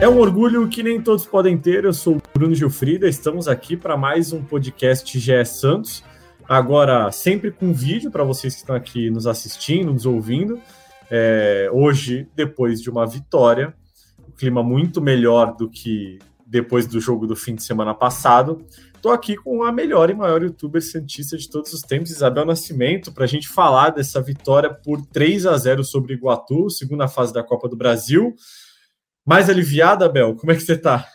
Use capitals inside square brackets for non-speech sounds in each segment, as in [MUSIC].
É um orgulho que nem todos podem ter. Eu sou o Bruno Gilfrida, estamos aqui para mais um podcast GE Santos. Agora, sempre com vídeo para vocês que estão aqui nos assistindo, nos ouvindo. É, hoje, depois de uma vitória, o clima muito melhor do que depois do jogo do fim de semana passado. Estou aqui com a melhor e maior youtuber cientista de todos os tempos, Isabel Nascimento, para a gente falar dessa vitória por 3 a 0 sobre Iguatu, segunda fase da Copa do Brasil. Mais aliviada, Bel? Como é que você tá?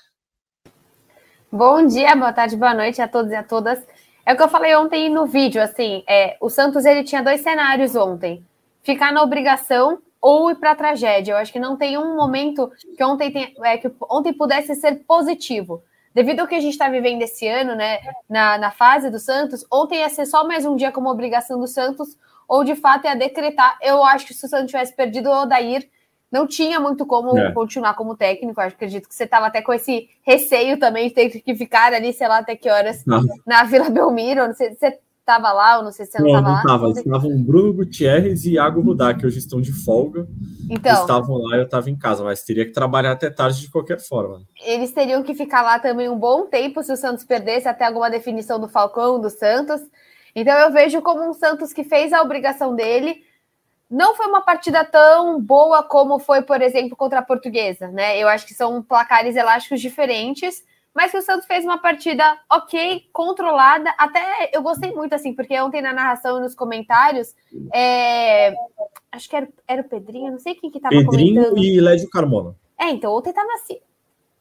Bom dia, boa tarde, boa noite a todos e a todas. É o que eu falei ontem no vídeo, assim, é, o Santos ele tinha dois cenários ontem: ficar na obrigação ou ir para a tragédia. Eu acho que não tem um momento que ontem, tem, é, que ontem pudesse ser positivo. Devido ao que a gente está vivendo esse ano, né, na, na fase do Santos, ontem ia ser só mais um dia como obrigação do Santos, ou de fato ia decretar. Eu acho que se o Santos tivesse perdido o Odair, não tinha muito como é. continuar como técnico. Eu acredito que você estava até com esse receio também de ter que ficar ali, sei lá, até que horas não. na Vila Belmiro. Não sei se você estava lá ou não sei se você não estava lá. Não estava. Estavam Bruno Gutierrez e Iago Rudá, que hoje estão de folga. Então, estavam lá, eu estava em casa, mas teria que trabalhar até tarde de qualquer forma. Eles teriam que ficar lá também um bom tempo se o Santos perdesse até alguma definição do Falcão, do Santos. Então eu vejo como um Santos que fez a obrigação dele, não foi uma partida tão boa como foi, por exemplo, contra a Portuguesa, né? Eu acho que são placares elásticos diferentes, mas que o Santos fez uma partida ok, controlada. Até eu gostei muito, assim, porque ontem na narração e nos comentários, é... acho que era, era o Pedrinho, não sei quem que tava Pedrinho comentando. e Lédio Carmona. É, então ontem tava assim,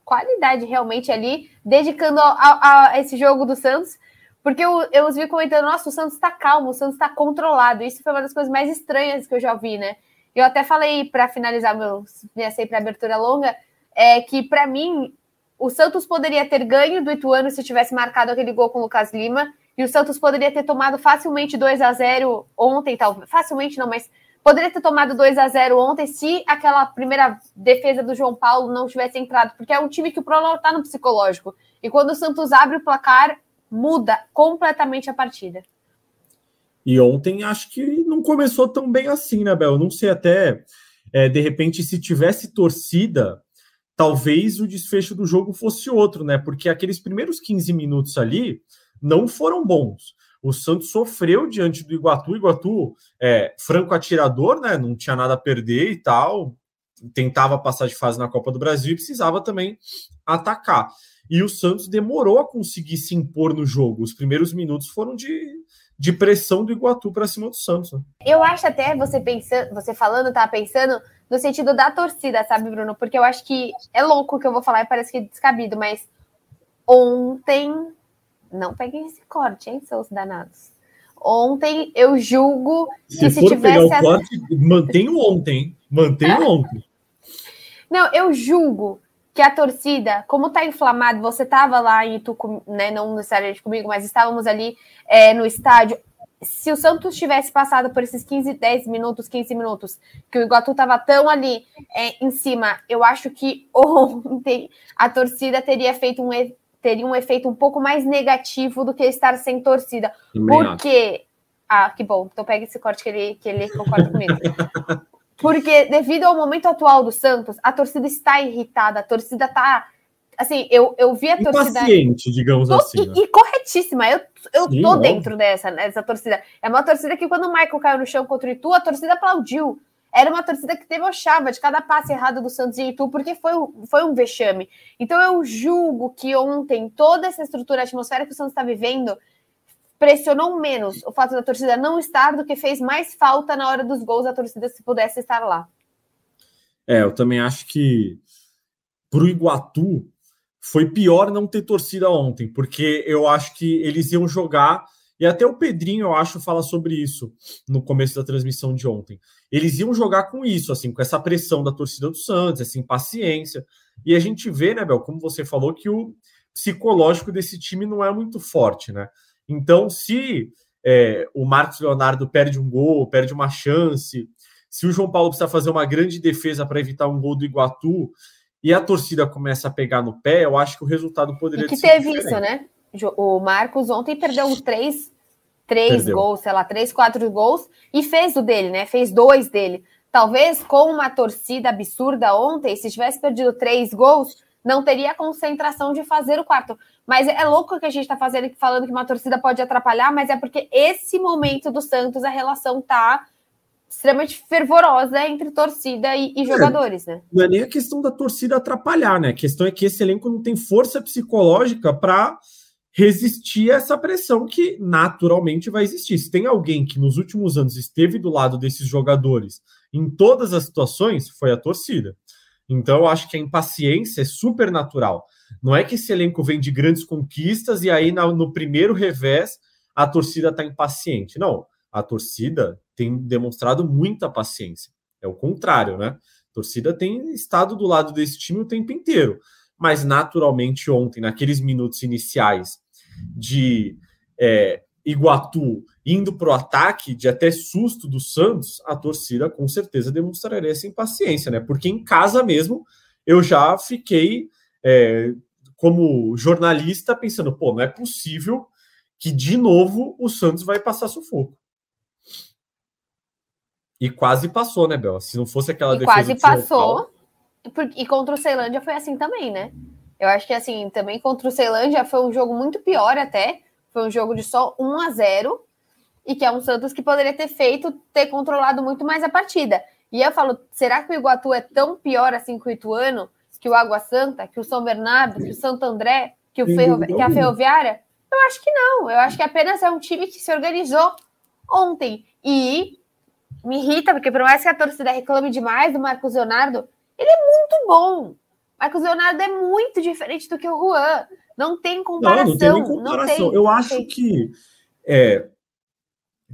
qualidade realmente ali, dedicando a, a, a esse jogo do Santos. Porque eu, eu os vi comentando, nossa, o Santos está calmo, o Santos está controlado. Isso foi uma das coisas mais estranhas que eu já vi, né? Eu até falei para finalizar meu minha sempre abertura longa, é que para mim o Santos poderia ter ganho do Ituano se tivesse marcado aquele gol com o Lucas Lima, e o Santos poderia ter tomado facilmente 2 a 0 ontem, tal, facilmente não, mas poderia ter tomado 2 a 0 ontem se aquela primeira defesa do João Paulo não tivesse entrado, porque é um time que o problema está no psicológico. E quando o Santos abre o placar, muda completamente a partida. E ontem acho que não começou tão bem assim, né, Bel? Não sei até, é, de repente, se tivesse torcida, talvez o desfecho do jogo fosse outro, né? Porque aqueles primeiros 15 minutos ali não foram bons. O Santos sofreu diante do Iguatu. Iguatu é franco atirador, né? Não tinha nada a perder e tal. Tentava passar de fase na Copa do Brasil e precisava também atacar e o Santos demorou a conseguir se impor no jogo. Os primeiros minutos foram de, de pressão do Iguatu para cima do Santos. Né? Eu acho até você pensando, você falando, tá pensando no sentido da torcida, sabe, Bruno? Porque eu acho que é louco o que eu vou falar e parece que é descabido, mas ontem não peguem esse corte, hein, seus danados. Ontem eu julgo se que se tivesse pegar o corte, mantenho ontem, mantenho ontem. [LAUGHS] Não, eu julgo que a torcida, como tá inflamado, você estava lá em Itu, né, não necessariamente comigo, mas estávamos ali é, no estádio. Se o Santos tivesse passado por esses 15, 10 minutos, 15 minutos, que o Iguatu estava tão ali é, em cima, eu acho que [LAUGHS] ontem a torcida teria feito um, teria um efeito um pouco mais negativo do que estar sem torcida. Porque. Ah, que bom. Então pega esse corte que ele, que ele concorda comigo. [LAUGHS] Porque, devido ao momento atual do Santos, a torcida está irritada, a torcida está. Assim, eu, eu vi a torcida. Paciente, digamos tô, assim. E, né? e, corretíssima. Eu, eu Sim, tô dentro dessa, dessa torcida. É uma torcida que, quando o Michael caiu no chão contra o Itu, a torcida aplaudiu. Era uma torcida que teve o chave de cada passe errado do Santos e Itu, porque foi, foi um vexame. Então, eu julgo que ontem, toda essa estrutura, a atmosfera que o Santos está vivendo, pressionou menos o fato da torcida não estar do que fez mais falta na hora dos gols a torcida se pudesse estar lá. É, eu também acho que para o Iguatu foi pior não ter torcida ontem, porque eu acho que eles iam jogar, e até o Pedrinho, eu acho, fala sobre isso no começo da transmissão de ontem. Eles iam jogar com isso, assim, com essa pressão da torcida do Santos, essa impaciência. E a gente vê, né, Bel, como você falou, que o, psicológico desse time não é muito forte, né? Então, se é, o Marcos Leonardo perde um gol, perde uma chance, se o João Paulo precisa fazer uma grande defesa para evitar um gol do Iguatu e a torcida começa a pegar no pé, eu acho que o resultado poderia e que teve diferente. isso, né? O Marcos ontem perdeu três, três perdeu. gols, sei lá, três, quatro gols e fez o dele, né? Fez dois dele. Talvez com uma torcida absurda ontem, se tivesse perdido três gols, não teria a concentração de fazer o quarto. Mas é louco que a gente está fazendo falando que uma torcida pode atrapalhar, mas é porque esse momento do Santos a relação tá extremamente fervorosa entre torcida e, e é, jogadores, né? Não é nem a questão da torcida atrapalhar, né? A questão é que esse elenco não tem força psicológica para resistir a essa pressão que naturalmente vai existir. Se tem alguém que nos últimos anos esteve do lado desses jogadores em todas as situações, foi a torcida. Então, eu acho que a impaciência é super natural. Não é que esse elenco vem de grandes conquistas e aí no primeiro revés a torcida está impaciente. Não, a torcida tem demonstrado muita paciência. É o contrário, né? A torcida tem estado do lado desse time o tempo inteiro. Mas, naturalmente, ontem, naqueles minutos iniciais de é, Iguatu indo para o ataque, de até susto do Santos, a torcida com certeza demonstraria essa impaciência, né? Porque em casa mesmo eu já fiquei, é, como jornalista, pensando: pô, não é possível que de novo o Santos vai passar sufoco. E quase passou, né, Bel? Se não fosse aquela e defesa. Quase passou. E contra o Ceilândia foi assim também, né? Eu acho que assim, também contra o Ceilândia foi um jogo muito pior até. Foi um jogo de só 1 a 0 e que é um Santos que poderia ter feito, ter controlado muito mais a partida. E eu falo, será que o Iguatu é tão pior assim que o Ituano, que o Água Santa, que o São Bernardo, que o Santo André, que, o Ferro... que a Ferroviária? Eu acho que não. Eu acho que apenas é um time que se organizou ontem. E me irrita, porque por mais que a torcida reclame demais do Marcos Leonardo, ele é muito bom. Marcos Leonardo é muito diferente do que o Juan. Não tem comparação. Não, não tem comparação. Tem, Eu acho que é,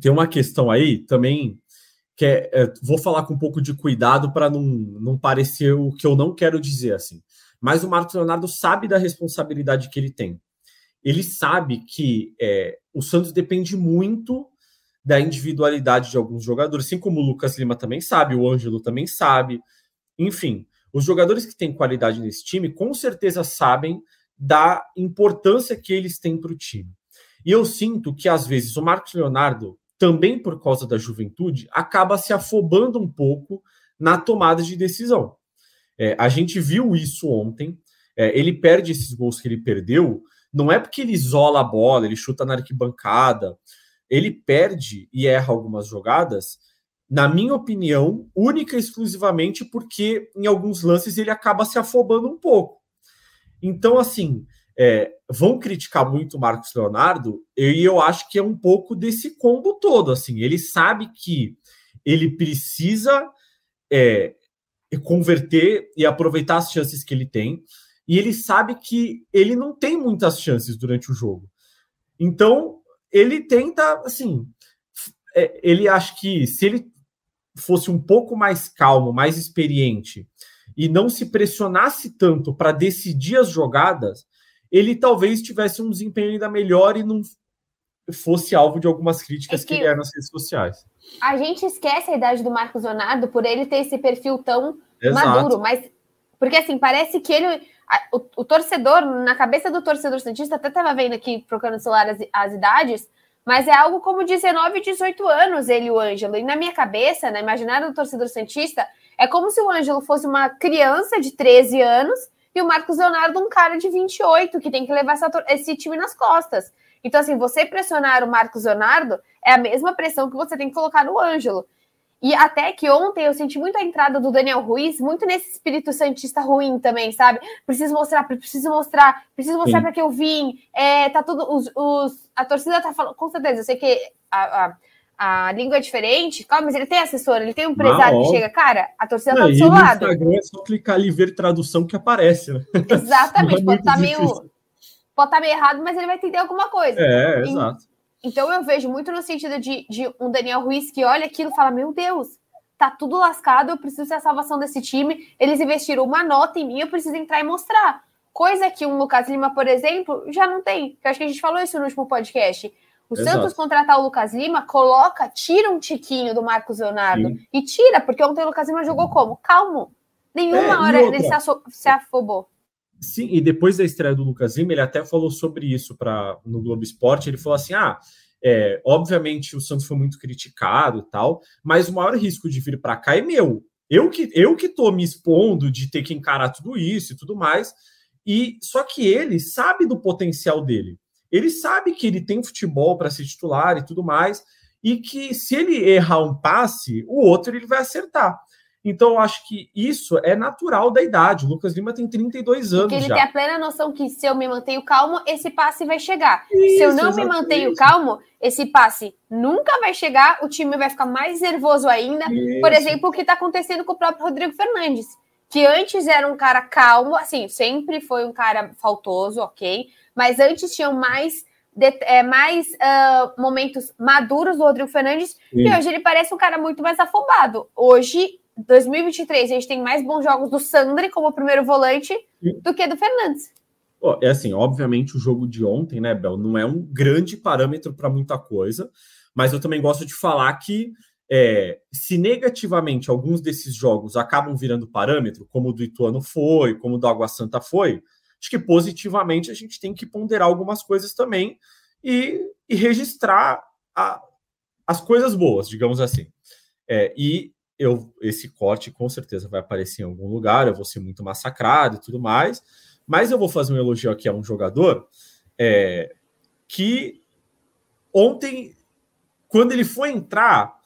tem uma questão aí também que é, é vou falar com um pouco de cuidado para não, não parecer o que eu não quero dizer assim. Mas o Marcos Leonardo sabe da responsabilidade que ele tem. Ele sabe que é, o Santos depende muito da individualidade de alguns jogadores, assim como o Lucas Lima também sabe, o Ângelo também sabe. Enfim, os jogadores que têm qualidade nesse time com certeza sabem da importância que eles têm para o time. E eu sinto que, às vezes, o Marcos Leonardo, também por causa da juventude, acaba se afobando um pouco na tomada de decisão. É, a gente viu isso ontem. É, ele perde esses gols que ele perdeu, não é porque ele isola a bola, ele chuta na arquibancada, ele perde e erra algumas jogadas, na minha opinião, única e exclusivamente porque em alguns lances ele acaba se afobando um pouco. Então, assim, é, vão criticar muito o Marcos Leonardo, e eu acho que é um pouco desse combo todo. Assim, ele sabe que ele precisa é, converter e aproveitar as chances que ele tem, e ele sabe que ele não tem muitas chances durante o jogo. Então, ele tenta, assim, é, ele acha que se ele fosse um pouco mais calmo, mais experiente e não se pressionasse tanto para decidir as jogadas, ele talvez tivesse um desempenho ainda melhor e não fosse alvo de algumas críticas é que, que é nas redes sociais. A gente esquece a idade do Marcos Leonardo por ele ter esse perfil tão Exato. maduro, mas porque assim, parece que ele o, o, torcedor, na cabeça do torcedor Santista, até estava vendo aqui, procurando no celular as, as, idades, mas é algo como 19, 18 anos, ele e o Ângelo. E na minha cabeça, na imaginária do torcedor Santista, é como se o Ângelo fosse uma criança de 13 anos e o Marcos Leonardo um cara de 28, que tem que levar essa, esse time nas costas. Então, assim, você pressionar o Marcos Leonardo é a mesma pressão que você tem que colocar no Ângelo. E até que ontem eu senti muito a entrada do Daniel Ruiz, muito nesse espírito santista ruim também, sabe? Preciso mostrar, preciso mostrar, preciso mostrar para que eu vim. É, tá tudo. Os, os, a torcida tá falando, com certeza, eu sei que a, a, a língua é diferente, calma, mas ele tem assessor, ele tem um empresário ah, que chega, cara, a torcida tá do seu lado. No Instagram é só clicar ali e ver tradução que aparece, né? [LAUGHS] Exatamente, é pode estar tá meio. Pode estar tá meio errado, mas ele vai entender alguma coisa. É, e, exato. Então eu vejo muito no sentido de, de um Daniel Ruiz que olha aquilo e fala: Meu Deus, tá tudo lascado, eu preciso ser a salvação desse time. Eles investiram uma nota em mim, eu preciso entrar e mostrar. Coisa que um Lucas Lima, por exemplo, já não tem. Eu acho que a gente falou isso no último podcast. O Exato. Santos contratar o Lucas Lima, coloca, tira um tiquinho do Marcos Leonardo. Sim. E tira, porque ontem o Lucas Lima jogou como? Calmo. Nenhuma é, hora ele se, se afobou. Sim, e depois da estreia do Lucas Lima, ele até falou sobre isso pra, no Globo Esporte. Ele falou assim: ah, é, obviamente o Santos foi muito criticado e tal, mas o maior risco de vir para cá é meu. Eu que eu que tô me expondo de ter que encarar tudo isso e tudo mais. E só que ele sabe do potencial dele. Ele sabe que ele tem futebol para ser titular e tudo mais, e que se ele errar um passe, o outro ele vai acertar. Então, eu acho que isso é natural da idade. O Lucas Lima tem 32 anos. Porque ele já. tem a plena noção que se eu me mantenho calmo, esse passe vai chegar. Isso, se eu não exatamente. me mantenho calmo, esse passe nunca vai chegar, o time vai ficar mais nervoso ainda. Isso. Por exemplo, o que está acontecendo com o próprio Rodrigo Fernandes, que antes era um cara calmo, assim, sempre foi um cara faltoso, ok, mas antes tinham mais. De, é, mais uh, momentos maduros do Rodrigo Fernandes e hoje ele parece um cara muito mais afobado. Hoje 2023 a gente tem mais bons jogos do Sandri como primeiro volante do que do Fernandes. é assim, obviamente o jogo de ontem, né, Bel, não é um grande parâmetro para muita coisa, mas eu também gosto de falar que é, se negativamente alguns desses jogos acabam virando parâmetro, como o do Ituano foi, como o do Água Santa foi, acho que positivamente a gente tem que ponderar algumas coisas também e, e registrar a, as coisas boas, digamos assim. É, e eu esse corte com certeza vai aparecer em algum lugar, eu vou ser muito massacrado e tudo mais, mas eu vou fazer um elogio aqui a um jogador é, que ontem, quando ele foi entrar,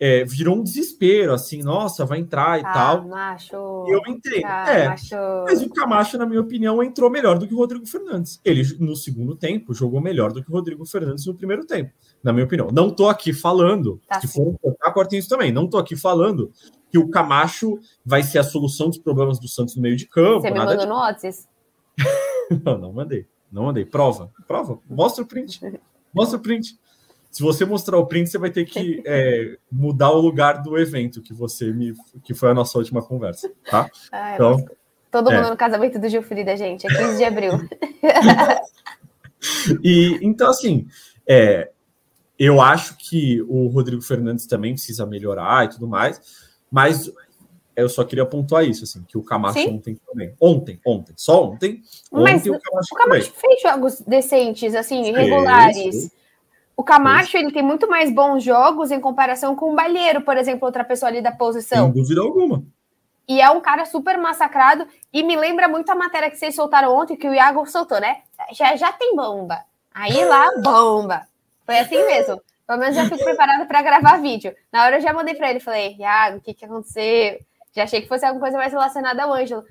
é, virou um desespero, assim, nossa, vai entrar e ah, tal. Macho. E eu entrei. Ah, é, macho. mas o Camacho, na minha opinião, entrou melhor do que o Rodrigo Fernandes. Ele, no segundo tempo, jogou melhor do que o Rodrigo Fernandes no primeiro tempo, na minha opinião. Não tô aqui falando, tá se for cortar, cortem isso também, não tô aqui falando que o Camacho vai ser a solução dos problemas do Santos no meio de campo. Você me mandou no WhatsApp? [LAUGHS] não, não mandei. Não mandei. Prova. Prova. Mostra o print. Mostra o print. Se você mostrar o print, você vai ter que [LAUGHS] é, mudar o lugar do evento que você me. que foi a nossa última conversa, tá? Ah, então, todo mundo é. no casamento do Gilfrida, gente, é 15 de abril. [LAUGHS] e então, assim, é, eu acho que o Rodrigo Fernandes também precisa melhorar e tudo mais, mas eu só queria pontuar isso, assim, que o Camacho Sim. ontem também. Ontem, ontem, só ontem. ontem mas o Camacho, o Camacho fez jogos decentes, assim, regulares. O Camacho, ele tem muito mais bons jogos em comparação com o Balheiro, por exemplo, outra pessoa ali da posição. Sem dúvida alguma. E é um cara super massacrado e me lembra muito a matéria que vocês soltaram ontem, que o Iago soltou, né? Já, já tem bomba. Aí lá, [GASPS] bomba. Foi assim mesmo. Pelo menos já fico preparada para gravar vídeo. Na hora eu já mandei para ele, falei, Iago, o que, que aconteceu? Já achei que fosse alguma coisa mais relacionada ao Ângelo.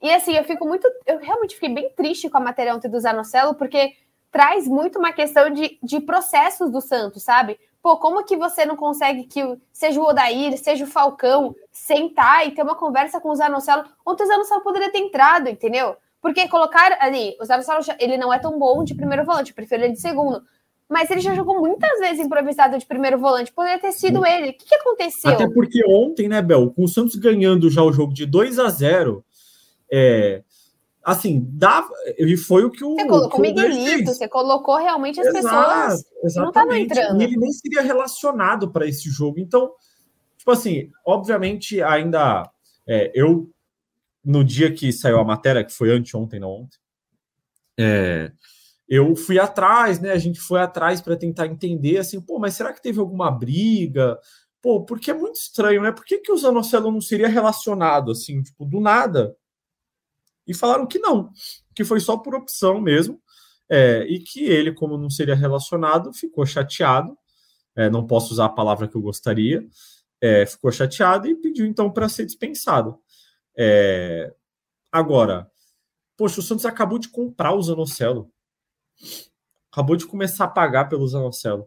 E assim, eu fico muito. Eu realmente fiquei bem triste com a matéria ontem do Zanocelo, porque traz muito uma questão de, de processos do Santos, sabe? Pô, como que você não consegue que seja o Odair, seja o Falcão, sentar e ter uma conversa com o Zanocelo? Ontem o Zanocelo poderia ter entrado, entendeu? Porque colocar ali, o Zanocelo, ele não é tão bom de primeiro volante, eu prefiro ele de segundo. Mas ele já jogou muitas vezes improvisado de primeiro volante, poderia ter sido ele. O que, que aconteceu? Até porque ontem, né, Bel, com o Santos ganhando já o jogo de 2 a 0 é, assim, dava, e foi o que o. Você colocou o Miguelito, você colocou realmente as Exato, pessoas exatamente. não estavam entrando. E ele nem seria relacionado para esse jogo. Então, tipo assim, obviamente, ainda é, eu, no dia que saiu a matéria, que foi anteontem, não ontem, é, eu fui atrás, né? A gente foi atrás para tentar entender assim, pô, mas será que teve alguma briga? Pô, porque é muito estranho, né? Por que, que o Zanocelo não seria relacionado assim, tipo, do nada? E falaram que não, que foi só por opção mesmo, é, e que ele, como não seria relacionado, ficou chateado. É, não posso usar a palavra que eu gostaria, é, ficou chateado e pediu então para ser dispensado. É, agora, poxa, o Santos acabou de comprar o Zanocelo, acabou de começar a pagar pelo Zanocelo.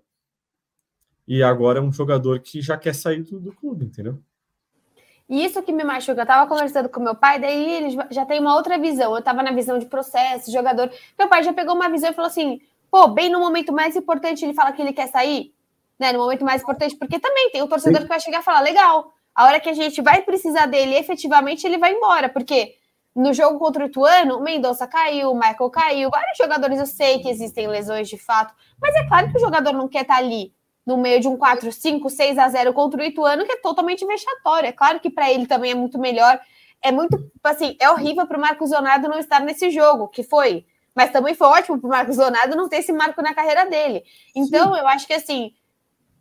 E agora é um jogador que já quer sair do, do clube, entendeu? E isso que me machuca. Eu tava conversando com meu pai, daí ele já tem uma outra visão. Eu tava na visão de processo, jogador. Meu pai já pegou uma visão e falou assim: pô, bem no momento mais importante, ele fala que ele quer sair, né? No momento mais importante, porque também tem o torcedor que vai chegar e falar: legal, a hora que a gente vai precisar dele, efetivamente, ele vai embora, porque no jogo contra o Ituano, o Mendonça caiu, o Michael caiu, vários jogadores eu sei que existem lesões de fato, mas é claro que o jogador não quer estar ali no meio de um 4, 5, 6 a 0 contra o Ituano, que é totalmente vexatório. É claro que para ele também é muito melhor. É muito, assim, é horrível para o Marcos Leonardo não estar nesse jogo, que foi, mas também foi ótimo para o Marcos Leonardo não ter esse marco na carreira dele. Então, Sim. eu acho que assim,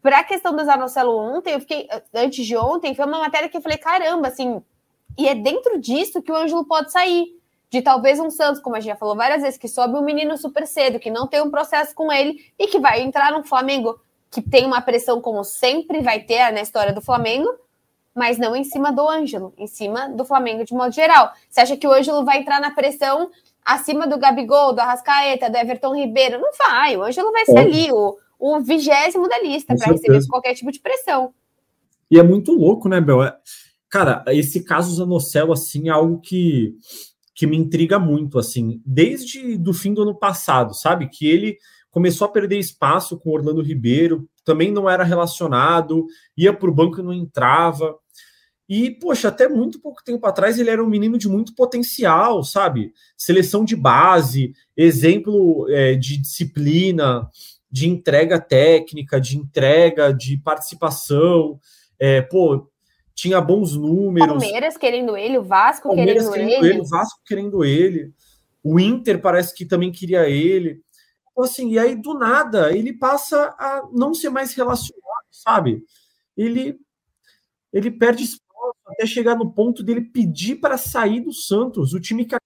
para a questão do Zanocelo ontem, eu fiquei, antes de ontem, foi uma matéria que eu falei, caramba, assim, e é dentro disso que o Ângelo pode sair. De talvez um Santos, como a gente já falou várias vezes, que sobe um menino super cedo, que não tem um processo com ele e que vai entrar no Flamengo, que tem uma pressão, como sempre vai ter na história do Flamengo, mas não em cima do Ângelo, em cima do Flamengo de modo geral. Você acha que o Ângelo vai entrar na pressão acima do Gabigol, do Arrascaeta, do Everton Ribeiro? Não vai. O Ângelo vai ser ali o, o vigésimo da lista para receber qualquer tipo de pressão. E é muito louco, né, Bel? É, Cara, esse caso Zanocelo, assim, é algo que, que me intriga muito, assim, desde do fim do ano passado, sabe? Que ele começou a perder espaço com Orlando Ribeiro, também não era relacionado, ia para o banco e não entrava. E, poxa, até muito pouco tempo atrás ele era um menino de muito potencial, sabe? Seleção de base, exemplo é, de disciplina, de entrega técnica, de entrega, de participação. É, pô, tinha bons números. Palmeiras querendo ele, o Vasco Palmeiras querendo, querendo ele. ele. O Vasco querendo ele. O Inter parece que também queria ele. Então, assim, e aí do nada ele passa a não ser mais relacionado, sabe? Ele, ele perde espaço até chegar no ponto dele pedir para sair do Santos, o time que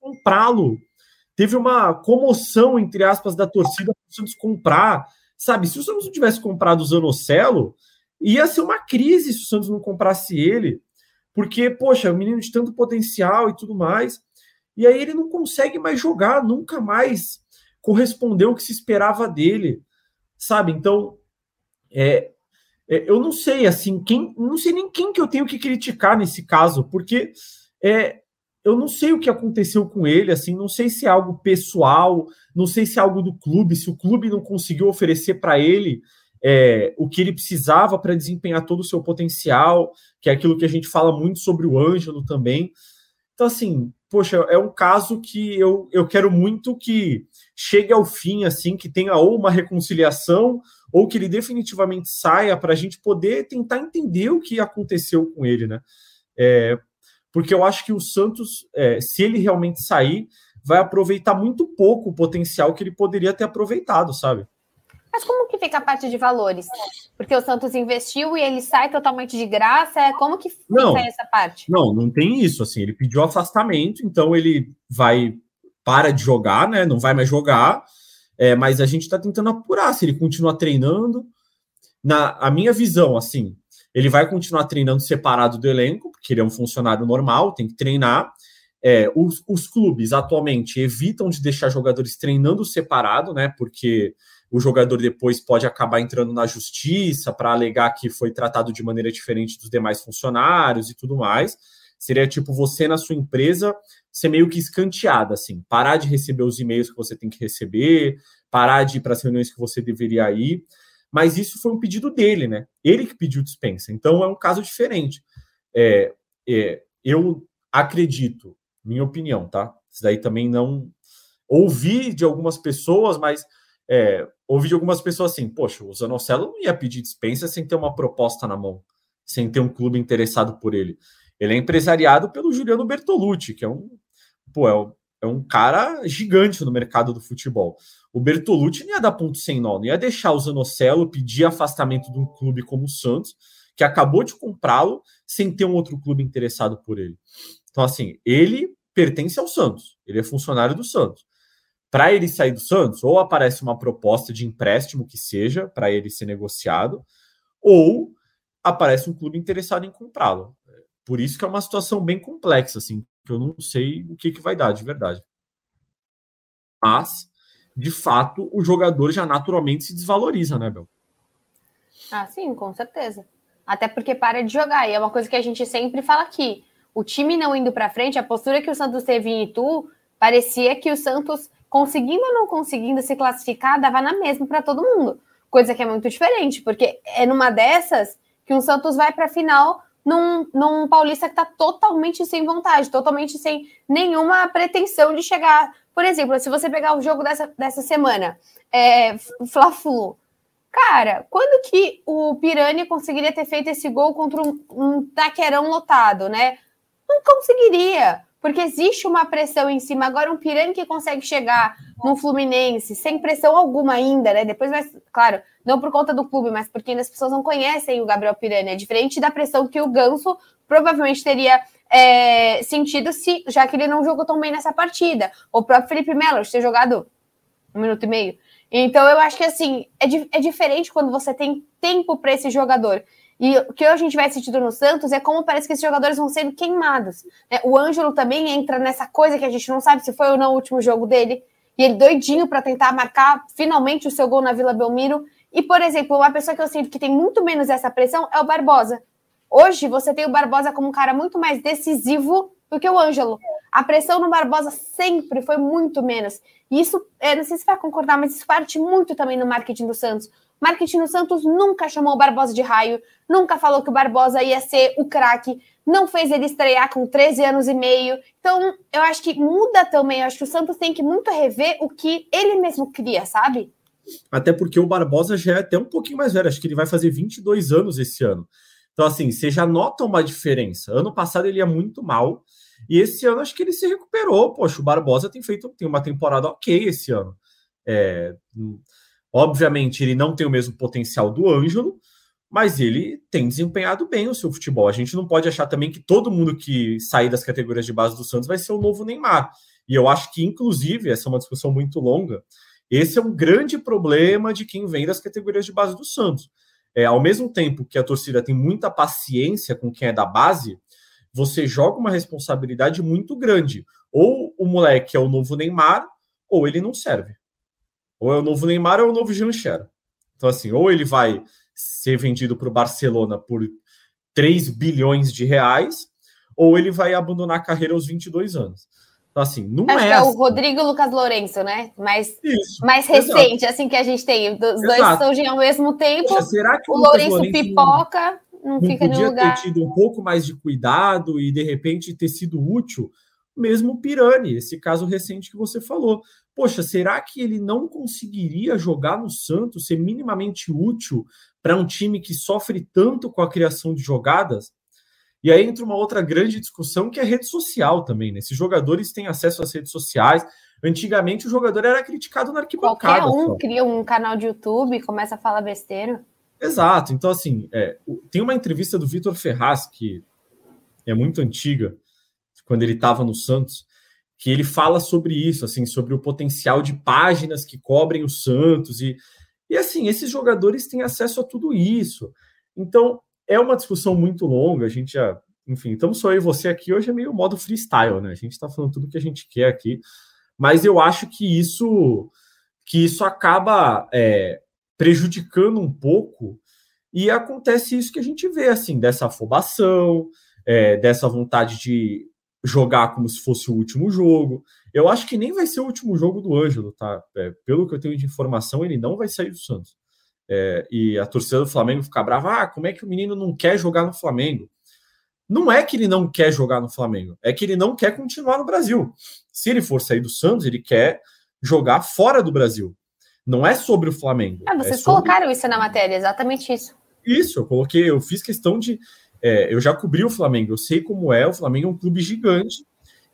comprá-lo. Teve uma comoção, entre aspas, da torcida para o Santos comprar. Sabe, se o Santos não tivesse comprado o Zanocelo, Ia ser uma crise se o Santos não comprasse ele, porque, poxa, o menino de tanto potencial e tudo mais. E aí ele não consegue mais jogar, nunca mais correspondeu o que se esperava dele, sabe? Então, é, é, eu não sei, assim, quem, não sei nem quem que eu tenho que criticar nesse caso, porque é, eu não sei o que aconteceu com ele, assim, não sei se é algo pessoal, não sei se é algo do clube, se o clube não conseguiu oferecer para ele é, o que ele precisava para desempenhar todo o seu potencial, que é aquilo que a gente fala muito sobre o Ângelo também. Então, assim, poxa, é um caso que eu, eu quero muito que chegue ao fim, assim, que tenha ou uma reconciliação, ou que ele definitivamente saia para a gente poder tentar entender o que aconteceu com ele, né? É, porque eu acho que o Santos, é, se ele realmente sair, vai aproveitar muito pouco o potencial que ele poderia ter aproveitado, sabe? Mas como que fica a parte de valores? Porque o Santos investiu e ele sai totalmente de graça. Como que fica não, essa parte? Não, não tem isso. Assim, ele pediu afastamento, então ele vai para de jogar, né? Não vai mais jogar. É, mas a gente está tentando apurar se ele continua treinando. Na a minha visão, assim, ele vai continuar treinando separado do elenco, porque ele é um funcionário normal, tem que treinar. É, os, os clubes atualmente evitam de deixar jogadores treinando separado, né? Porque o jogador depois pode acabar entrando na justiça para alegar que foi tratado de maneira diferente dos demais funcionários e tudo mais. Seria tipo você na sua empresa ser meio que escanteada, assim, parar de receber os e-mails que você tem que receber, parar de ir para as reuniões que você deveria ir. Mas isso foi um pedido dele, né? Ele que pediu dispensa. Então é um caso diferente. É, é, eu acredito, minha opinião, tá? Isso daí também não ouvi de algumas pessoas, mas é, ouvi de algumas pessoas assim, poxa, o Zanocelo não ia pedir dispensa sem ter uma proposta na mão, sem ter um clube interessado por ele. Ele é empresariado pelo Juliano Bertolucci, que é um, pô, é um, é um cara gigante no mercado do futebol. O Bertolucci não ia dar ponto sem nó, não ia deixar o Zanocelo pedir afastamento de um clube como o Santos, que acabou de comprá-lo, sem ter um outro clube interessado por ele. Então, assim, ele pertence ao Santos, ele é funcionário do Santos para ele sair do Santos, ou aparece uma proposta de empréstimo que seja para ele ser negociado, ou aparece um clube interessado em comprá-lo. Por isso que é uma situação bem complexa, assim, que eu não sei o que, que vai dar de verdade. Mas, de fato, o jogador já naturalmente se desvaloriza, né, Bel? Ah, sim, com certeza. Até porque para de jogar. E é uma coisa que a gente sempre fala aqui. O time não indo para frente, a postura que o Santos teve em Itu, parecia que o Santos conseguindo ou não conseguindo se classificar, dava na mesma para todo mundo. Coisa que é muito diferente, porque é numa dessas que um Santos vai para a final num, num Paulista que está totalmente sem vontade, totalmente sem nenhuma pretensão de chegar. Por exemplo, se você pegar o jogo dessa, dessa semana, é, Fla-Flu, cara, quando que o Pirani conseguiria ter feito esse gol contra um, um taquerão lotado, né? Não conseguiria, porque existe uma pressão em cima. Agora, um Pirani que consegue chegar no Fluminense sem pressão alguma ainda, né? Depois vai, claro, não por conta do clube, mas porque ainda as pessoas não conhecem o Gabriel Pirani. É diferente da pressão que o Ganso provavelmente teria é, sentido se, já que ele não jogou tão bem nessa partida. O próprio Felipe Melo, ter jogado um minuto e meio. Então, eu acho que assim, é, é diferente quando você tem tempo para esse jogador. E o que a gente vai sentindo no Santos é como parece que esses jogadores vão sendo queimados. Né? O Ângelo também entra nessa coisa que a gente não sabe se foi ou não o último jogo dele. E ele doidinho para tentar marcar finalmente o seu gol na Vila Belmiro. E, por exemplo, uma pessoa que eu sinto que tem muito menos essa pressão é o Barbosa. Hoje você tem o Barbosa como um cara muito mais decisivo do que o Ângelo. A pressão no Barbosa sempre foi muito menos. E isso, não sei se vai concordar, mas isso parte muito também no marketing do Santos. Marketing do Santos nunca chamou o Barbosa de raio, nunca falou que o Barbosa ia ser o craque, não fez ele estrear com 13 anos e meio. Então, eu acho que muda também. Eu acho que o Santos tem que muito rever o que ele mesmo cria, sabe? Até porque o Barbosa já é até um pouquinho mais velho, acho que ele vai fazer 22 anos esse ano. Então, assim, você já nota uma diferença. Ano passado ele ia muito mal, e esse ano acho que ele se recuperou. Poxa, o Barbosa tem feito tem uma temporada ok esse ano. É, obviamente, ele não tem o mesmo potencial do Ângelo, mas ele tem desempenhado bem o seu futebol. A gente não pode achar também que todo mundo que sair das categorias de base do Santos vai ser o novo Neymar. E eu acho que, inclusive, essa é uma discussão muito longa. Esse é um grande problema de quem vem das categorias de base do Santos. É, ao mesmo tempo que a torcida tem muita paciência com quem é da base, você joga uma responsabilidade muito grande. Ou o moleque é o novo Neymar, ou ele não serve. Ou é o novo Neymar ou é o novo Jancher. Então, assim, ou ele vai ser vendido para o Barcelona por 3 bilhões de reais, ou ele vai abandonar a carreira aos 22 anos. Então, assim, não Acho é. Que é assim. o Rodrigo Lucas Lourenço, né? Mais, Isso, mais recente, exato. assim, que a gente tem. Os dois surgem ao mesmo tempo. Poxa, será que o, o Lourenço, Lourenço pipoca, não, não fica podia no lugar. ter tido um pouco mais de cuidado e, de repente, ter sido útil? Mesmo o Pirani, esse caso recente que você falou. Poxa, será que ele não conseguiria jogar no Santos, ser minimamente útil para um time que sofre tanto com a criação de jogadas? E aí entra uma outra grande discussão que é rede social também, né? Esses jogadores têm acesso às redes sociais. Antigamente o jogador era criticado na arquibancada. Qualquer um só. cria um canal de YouTube e começa a falar besteira. Exato. Então, assim, é, tem uma entrevista do Vitor Ferraz, que é muito antiga, quando ele estava no Santos, que ele fala sobre isso, assim, sobre o potencial de páginas que cobrem o Santos. E, e assim, esses jogadores têm acesso a tudo isso. Então, é uma discussão muito longa, a gente já, enfim, estamos só eu e você aqui, hoje é meio modo freestyle, né? A gente está falando tudo que a gente quer aqui, mas eu acho que isso que isso acaba é, prejudicando um pouco e acontece isso que a gente vê, assim, dessa afobação, é, dessa vontade de jogar como se fosse o último jogo. Eu acho que nem vai ser o último jogo do Ângelo, tá? É, pelo que eu tenho de informação, ele não vai sair do Santos. É, e a torcida do Flamengo fica brava, ah, como é que o menino não quer jogar no Flamengo? Não é que ele não quer jogar no Flamengo, é que ele não quer continuar no Brasil. Se ele for sair do Santos, ele quer jogar fora do Brasil. Não é sobre o Flamengo. Ah, vocês é sobre... colocaram isso na matéria, exatamente isso. Isso, eu coloquei, eu fiz questão de. É, eu já cobri o Flamengo, eu sei como é, o Flamengo é um clube gigante,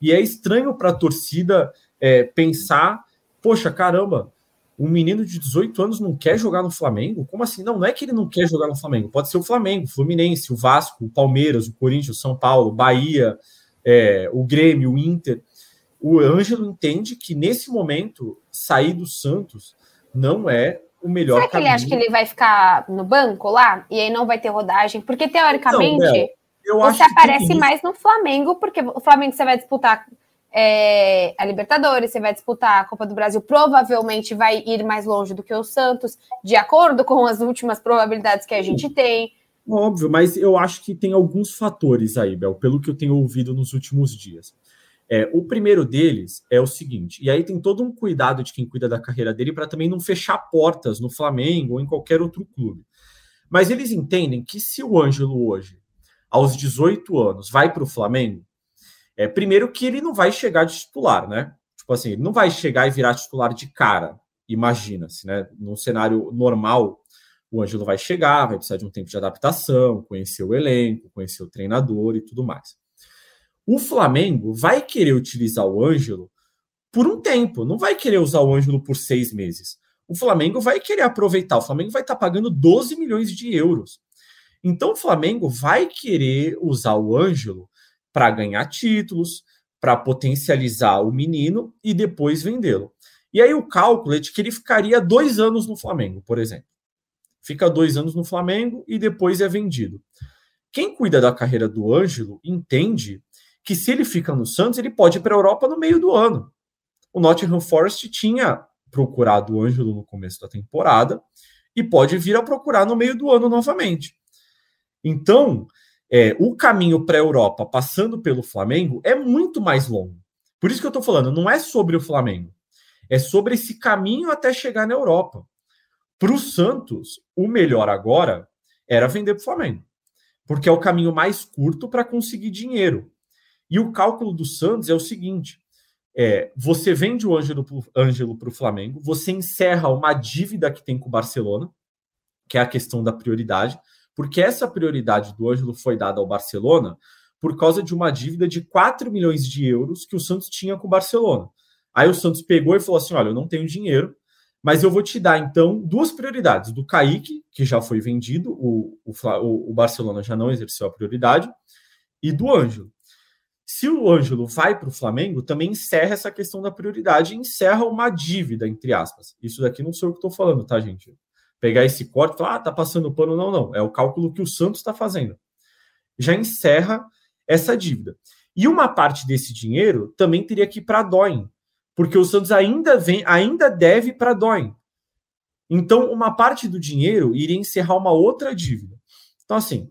e é estranho para a torcida é, pensar, poxa, caramba, um menino de 18 anos não quer jogar no Flamengo? Como assim? Não, não é que ele não quer jogar no Flamengo. Pode ser o Flamengo, o Fluminense, o Vasco, o Palmeiras, o Corinthians, o São Paulo, Bahia, é, o Grêmio, o Inter. O Ângelo entende que nesse momento sair do Santos não é o melhor Será que caminho. ele acha que ele vai ficar no banco lá e aí não vai ter rodagem? Porque teoricamente Não, eu você aparece mais no Flamengo, porque o Flamengo você vai disputar é, a Libertadores, você vai disputar a Copa do Brasil, provavelmente vai ir mais longe do que o Santos, de acordo com as últimas probabilidades que a gente tem. Óbvio, mas eu acho que tem alguns fatores aí, Bel, pelo que eu tenho ouvido nos últimos dias. É, o primeiro deles é o seguinte, e aí tem todo um cuidado de quem cuida da carreira dele para também não fechar portas no Flamengo ou em qualquer outro clube. Mas eles entendem que se o Ângelo hoje aos 18 anos, vai para o Flamengo, é primeiro que ele não vai chegar de titular, né? Tipo assim, ele não vai chegar e virar titular de cara, imagina-se, né? Num cenário normal, o Ângelo vai chegar, vai precisar de um tempo de adaptação, conhecer o elenco, conhecer o treinador e tudo mais. O Flamengo vai querer utilizar o Ângelo por um tempo, não vai querer usar o Ângelo por seis meses. O Flamengo vai querer aproveitar, o Flamengo vai estar pagando 12 milhões de euros. Então o Flamengo vai querer usar o Ângelo para ganhar títulos, para potencializar o menino e depois vendê-lo. E aí o cálculo é de que ele ficaria dois anos no Flamengo, por exemplo. Fica dois anos no Flamengo e depois é vendido. Quem cuida da carreira do Ângelo entende que se ele fica no Santos, ele pode ir para a Europa no meio do ano. O Nottingham Forest tinha procurado o Ângelo no começo da temporada e pode vir a procurar no meio do ano novamente. Então, é, o caminho para a Europa passando pelo Flamengo é muito mais longo. Por isso que eu estou falando, não é sobre o Flamengo, é sobre esse caminho até chegar na Europa. Para o Santos, o melhor agora era vender para o Flamengo, porque é o caminho mais curto para conseguir dinheiro. E o cálculo do Santos é o seguinte: é, você vende o Ângelo para o Flamengo, você encerra uma dívida que tem com o Barcelona, que é a questão da prioridade porque essa prioridade do Ângelo foi dada ao Barcelona por causa de uma dívida de 4 milhões de euros que o Santos tinha com o Barcelona. Aí o Santos pegou e falou assim: olha, eu não tenho dinheiro, mas eu vou te dar então duas prioridades: do Kaique, que já foi vendido, o, o, o Barcelona já não exerceu a prioridade, e do Ângelo. Se o Ângelo vai para o Flamengo, também encerra essa questão da prioridade, encerra uma dívida, entre aspas. Isso daqui não sou eu que estou falando, tá, gente? pegar esse corte e falar, ah, tá passando pano. Não, não. É o cálculo que o Santos está fazendo. Já encerra essa dívida. E uma parte desse dinheiro também teria que ir para a porque o Santos ainda vem, ainda deve para a. Então, uma parte do dinheiro iria encerrar uma outra dívida. Então, assim,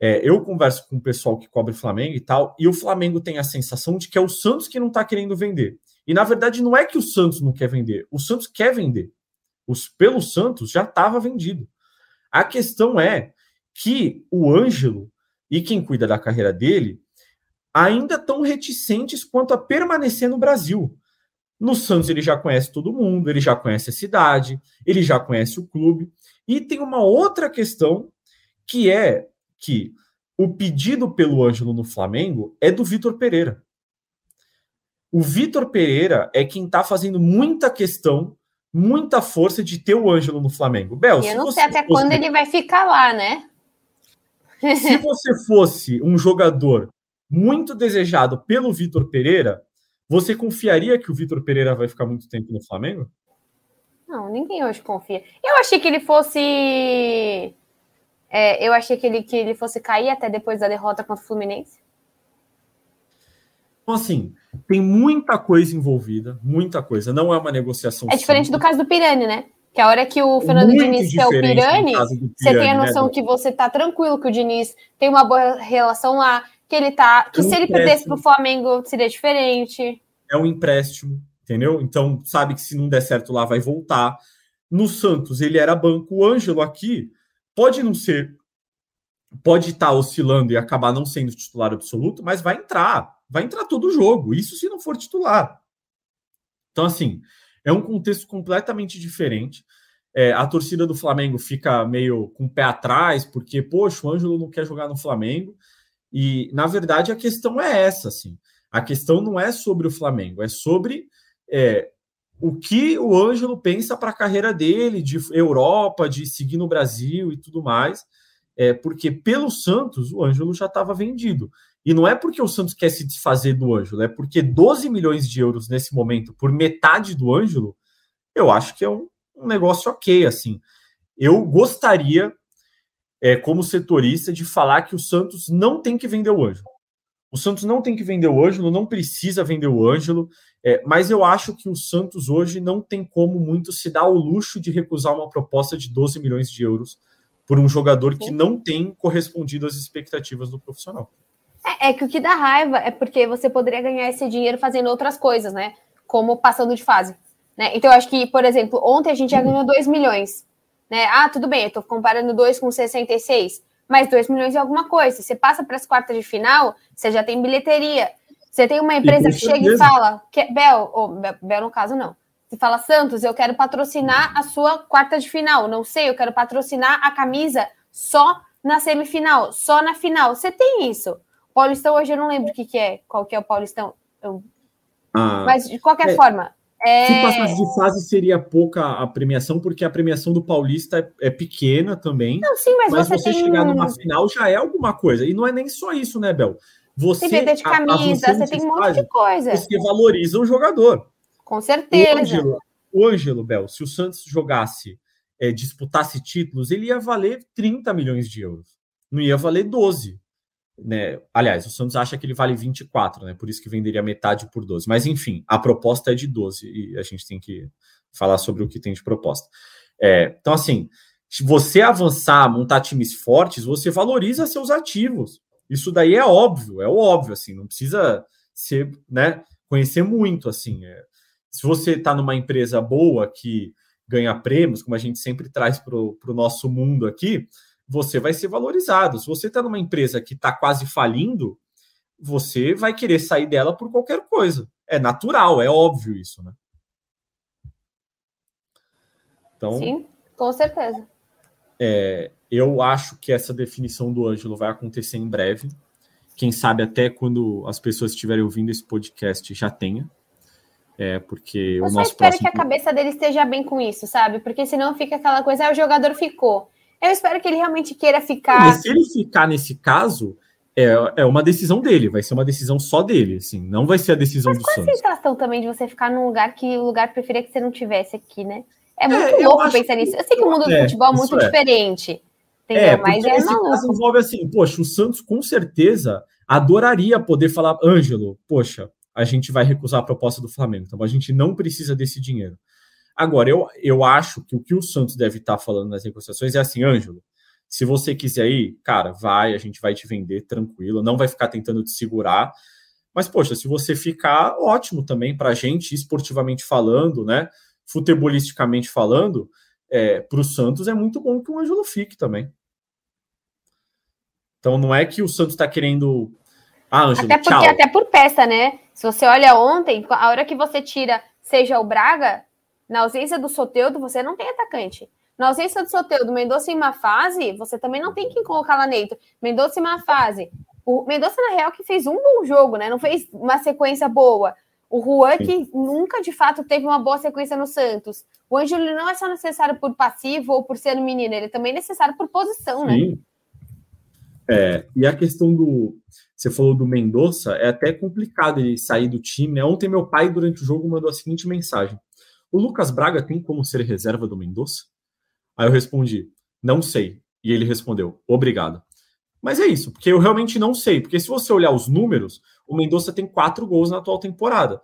é, eu converso com o pessoal que cobre Flamengo e tal, e o Flamengo tem a sensação de que é o Santos que não está querendo vender. E na verdade não é que o Santos não quer vender, o Santos quer vender os pelo Santos já estava vendido. A questão é que o Ângelo e quem cuida da carreira dele ainda estão reticentes quanto a permanecer no Brasil. No Santos ele já conhece todo mundo, ele já conhece a cidade, ele já conhece o clube. E tem uma outra questão que é que o pedido pelo Ângelo no Flamengo é do Vitor Pereira. O Vitor Pereira é quem está fazendo muita questão muita força de ter o Ângelo no Flamengo. Bel, eu não sei até fosse... quando ele vai ficar lá, né? [LAUGHS] Se você fosse um jogador muito desejado pelo Vitor Pereira, você confiaria que o Vitor Pereira vai ficar muito tempo no Flamengo? Não, ninguém hoje confia. Eu achei que ele fosse. É, eu achei que ele, que ele fosse cair até depois da derrota contra o Fluminense. Então, assim, tem muita coisa envolvida, muita coisa. Não é uma negociação. É diferente simples. do caso do Pirani, né? Que a hora que o Fernando Muito Diniz quer o Pirani, Pirani, você tem a né, noção né, que você tá tranquilo que o Diniz tem uma boa relação lá, que ele tá. Que é um se ele perdesse pro Flamengo seria diferente. É um empréstimo, entendeu? Então, sabe que se não der certo lá, vai voltar. No Santos, ele era banco. O Ângelo aqui pode não ser. Pode estar tá oscilando e acabar não sendo titular absoluto, mas vai entrar vai entrar todo o jogo, isso se não for titular. Então, assim, é um contexto completamente diferente. É, a torcida do Flamengo fica meio com o pé atrás, porque, poxa, o Ângelo não quer jogar no Flamengo. E, na verdade, a questão é essa, assim. A questão não é sobre o Flamengo, é sobre é, o que o Ângelo pensa para a carreira dele, de Europa, de seguir no Brasil e tudo mais. É, porque pelo Santos, o Ângelo já estava vendido. E não é porque o Santos quer se desfazer do Ângelo, é porque 12 milhões de euros nesse momento por metade do Ângelo, eu acho que é um, um negócio ok, assim. Eu gostaria, é, como setorista, de falar que o Santos não tem que vender o Ângelo. O Santos não tem que vender o Ângelo, não precisa vender o Ângelo, é, mas eu acho que o Santos hoje não tem como muito se dar o luxo de recusar uma proposta de 12 milhões de euros por um jogador que não tem correspondido às expectativas do profissional. É, é, que o que dá raiva é porque você poderia ganhar esse dinheiro fazendo outras coisas, né? Como passando de fase. Né? Então, eu acho que, por exemplo, ontem a gente já ganhou 2 milhões. Né? Ah, tudo bem, eu tô comparando 2 com 66. Mais 2 milhões e alguma coisa. Você passa para as quartas de final, você já tem bilheteria. Você tem uma empresa que chega e fala, que, Bel, ou Bel, no caso não. Você fala, Santos, eu quero patrocinar a sua quarta de final. Não sei, eu quero patrocinar a camisa só na semifinal, só na final. Você tem isso. Paulistão hoje eu não lembro o que, que é, qual que é o Paulistão. Eu... Ah, Mas de qualquer é, forma. É... Se passasse de fase seria pouca a premiação, porque a premiação do Paulista é, é pequena também. Não, sim, mas, mas você, você chegar numa final já é alguma coisa. E não é nem só isso, né, Bel? Você tem de camisa, você tem um monte de coisa. Você valoriza o jogador. Com certeza. O Ângelo, o Ângelo Bel, se o Santos jogasse, é, disputasse títulos, ele ia valer 30 milhões de euros. Não ia valer 12 né? Aliás, o Santos acha que ele vale 24, né? Por isso que venderia metade por 12. Mas enfim, a proposta é de 12 e a gente tem que falar sobre o que tem de proposta. É, então, assim, se você avançar, montar times fortes, você valoriza seus ativos. Isso daí é óbvio, é óbvio, assim, não precisa ser, né, conhecer muito, assim. É, se você está numa empresa boa que ganha prêmios, como a gente sempre traz para o nosso mundo aqui, você vai ser valorizado. Se você está numa empresa que está quase falindo, você vai querer sair dela por qualquer coisa. É natural, é óbvio isso, né? Então, Sim, com certeza. É, eu acho que essa definição do Ângelo vai acontecer em breve. Quem sabe até quando as pessoas estiverem ouvindo esse podcast já tenha. É, porque eu o nosso espero próximo... que a cabeça dele esteja bem com isso, sabe? Porque senão fica aquela coisa, ah, o jogador ficou. Eu espero que ele realmente queira ficar. Mas se ele ficar nesse caso, é, é uma decisão dele, vai ser uma decisão só dele, assim, não vai ser a decisão Mas do Santos. Mas qual a sensação também de você ficar num lugar que o lugar preferia que você não tivesse aqui, né? É muito é, louco pensar que... nisso. Eu sei que o mundo do é, futebol é muito é. diferente, entendeu? É, Mas é esse maluco. caso envolve assim, poxa, o Santos com certeza adoraria poder falar, Ângelo, poxa, a gente vai recusar a proposta do Flamengo, então a gente não precisa desse dinheiro. Agora, eu, eu acho que o que o Santos deve estar falando nas negociações é assim, Ângelo, se você quiser ir, cara, vai, a gente vai te vender tranquilo, não vai ficar tentando te segurar. Mas, poxa, se você ficar, ótimo também para a gente, esportivamente falando, né? Futebolisticamente falando, é, para o Santos é muito bom que o Ângelo fique também. Então não é que o Santos está querendo. Ah, Ângelo, até porque, tchau. até por peça, né? Se você olha ontem, a hora que você tira, seja o Braga, na ausência do Soteudo, você não tem atacante. Na ausência do Soteudo, Mendonça em uma fase, você também não tem quem colocar lá dentro. Mendonça em uma fase. O Mendonça, na real, que fez um bom jogo, né? Não fez uma sequência boa. O Juan, que nunca de fato teve uma boa sequência no Santos. O Ângelo não é só necessário por passivo ou por ser um menino, ele também é necessário por posição, né? Sim. né? É, e a questão do. Você falou do Mendonça, é até complicado ele sair do time. Né? Ontem, meu pai, durante o jogo, mandou a seguinte mensagem: o Lucas Braga tem como ser reserva do Mendonça? Aí eu respondi, não sei. E ele respondeu, obrigado. Mas é isso, porque eu realmente não sei. Porque se você olhar os números, o Mendonça tem quatro gols na atual temporada.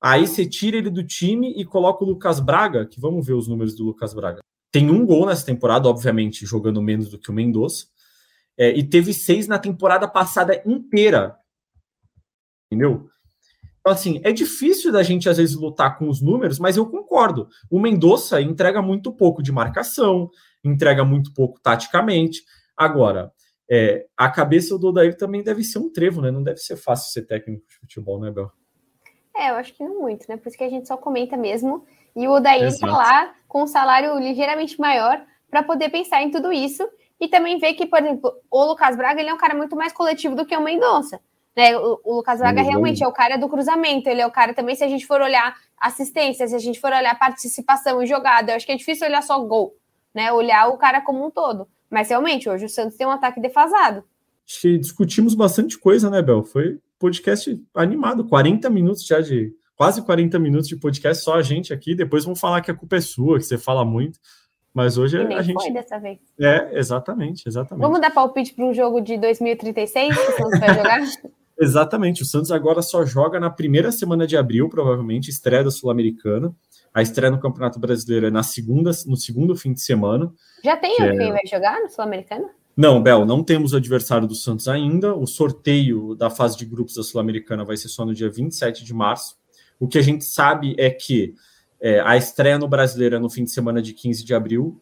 Aí você tira ele do time e coloca o Lucas Braga, que vamos ver os números do Lucas Braga. Tem um gol nessa temporada, obviamente, jogando menos do que o Mendonça. É, e teve seis na temporada passada inteira. Entendeu? Então, assim, é difícil da gente, às vezes, lutar com os números, mas eu concordo. O Mendonça entrega muito pouco de marcação, entrega muito pouco taticamente. Agora, é, a cabeça do Odair também deve ser um trevo, né? Não deve ser fácil ser técnico de futebol, né, Bel? É, eu acho que não muito, né? Por isso que a gente só comenta mesmo. E o Odair está lá com um salário ligeiramente maior para poder pensar em tudo isso. E também ver que, por exemplo, o Lucas Braga ele é um cara muito mais coletivo do que o Mendonça. Né? O, o Lucas Braga realmente é o cara do cruzamento, ele é o cara também, se a gente for olhar assistência, se a gente for olhar participação e jogada, eu acho que é difícil olhar só gol, né? Olhar o cara como um todo. Mas realmente, hoje o Santos tem um ataque defasado. Acho que discutimos bastante coisa, né, Bel? Foi podcast animado, 40 minutos já de. Quase 40 minutos de podcast, só a gente aqui. Depois vão falar que a culpa é sua, que você fala muito. Mas hoje e a gente. Foi dessa vez. É, exatamente, exatamente. Vamos dar palpite para um jogo de 2036 que o Santos vai jogar? [LAUGHS] Exatamente. O Santos agora só joga na primeira semana de abril, provavelmente, estreia da Sul-Americana. A estreia no Campeonato Brasileiro é na segunda, no segundo fim de semana. Já tem que quem é... vai jogar no Sul-Americana? Não, Bel, não temos adversário do Santos ainda. O sorteio da fase de grupos da Sul-Americana vai ser só no dia 27 de março. O que a gente sabe é que é, a estreia no Brasileiro é no fim de semana de 15 de abril,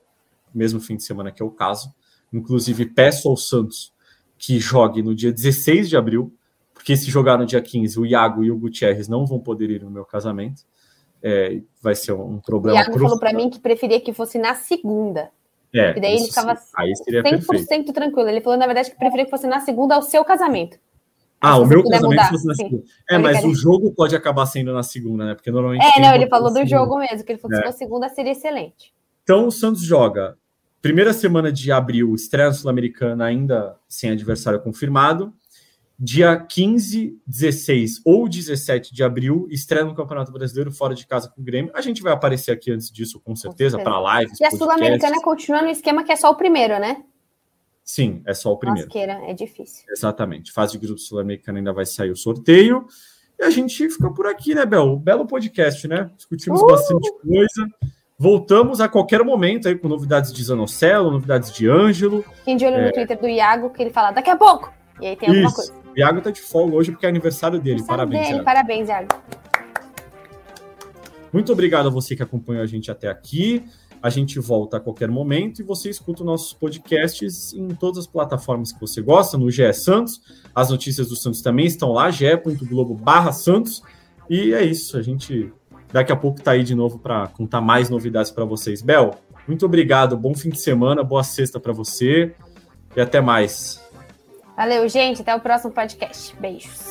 mesmo fim de semana que é o caso. Inclusive, peço ao Santos que jogue no dia 16 de abril, porque se jogar no dia 15, o Iago e o Gutierrez não vão poder ir no meu casamento. É, vai ser um problema. O Iago falou para mim que preferia que fosse na segunda. É, e daí ele ficava aí seria 100% perfeito. tranquilo. Ele falou, na verdade, que preferia que fosse na segunda ao seu casamento. Ah, o meu casamento mudar, fosse na segunda. É, mas o jogo pode acabar sendo na segunda, né? Porque normalmente. É, não, ele falou do jogo mesmo, que ele falou que é. se fosse segunda seria excelente. Então o Santos joga primeira semana de abril, estreia sul-americana ainda sem adversário confirmado. Dia 15, 16 ou 17 de abril, estreia no Campeonato Brasileiro fora de casa com o Grêmio. A gente vai aparecer aqui antes disso, com certeza, para lives. E a Sul-Americana continua no esquema que é só o primeiro, né? Sim, é só o primeiro. Masqueira, é difícil. Exatamente. Fase de grupo sul-americana ainda vai sair o sorteio. E a gente fica por aqui, né, Bel? Belo podcast, né? Discutimos uh! bastante coisa. Voltamos a qualquer momento aí com novidades de Zanocelo, novidades de Ângelo. Quem de olho é... no Twitter do Iago, que ele fala daqui a pouco. E aí tem alguma Isso. coisa. O Iago tá de folga hoje porque é aniversário dele. Aniversário parabéns, dele. Iago. Parabéns, Iago. Muito obrigado a você que acompanhou a gente até aqui. A gente volta a qualquer momento e você escuta nossos podcasts em todas as plataformas que você gosta, no GE Santos. As notícias do Santos também estão lá, ge.globo barra Santos. E é isso, a gente daqui a pouco está aí de novo para contar mais novidades para vocês. Bel, muito obrigado, bom fim de semana, boa sexta para você e até mais. Valeu, gente. Até o próximo podcast. Beijos.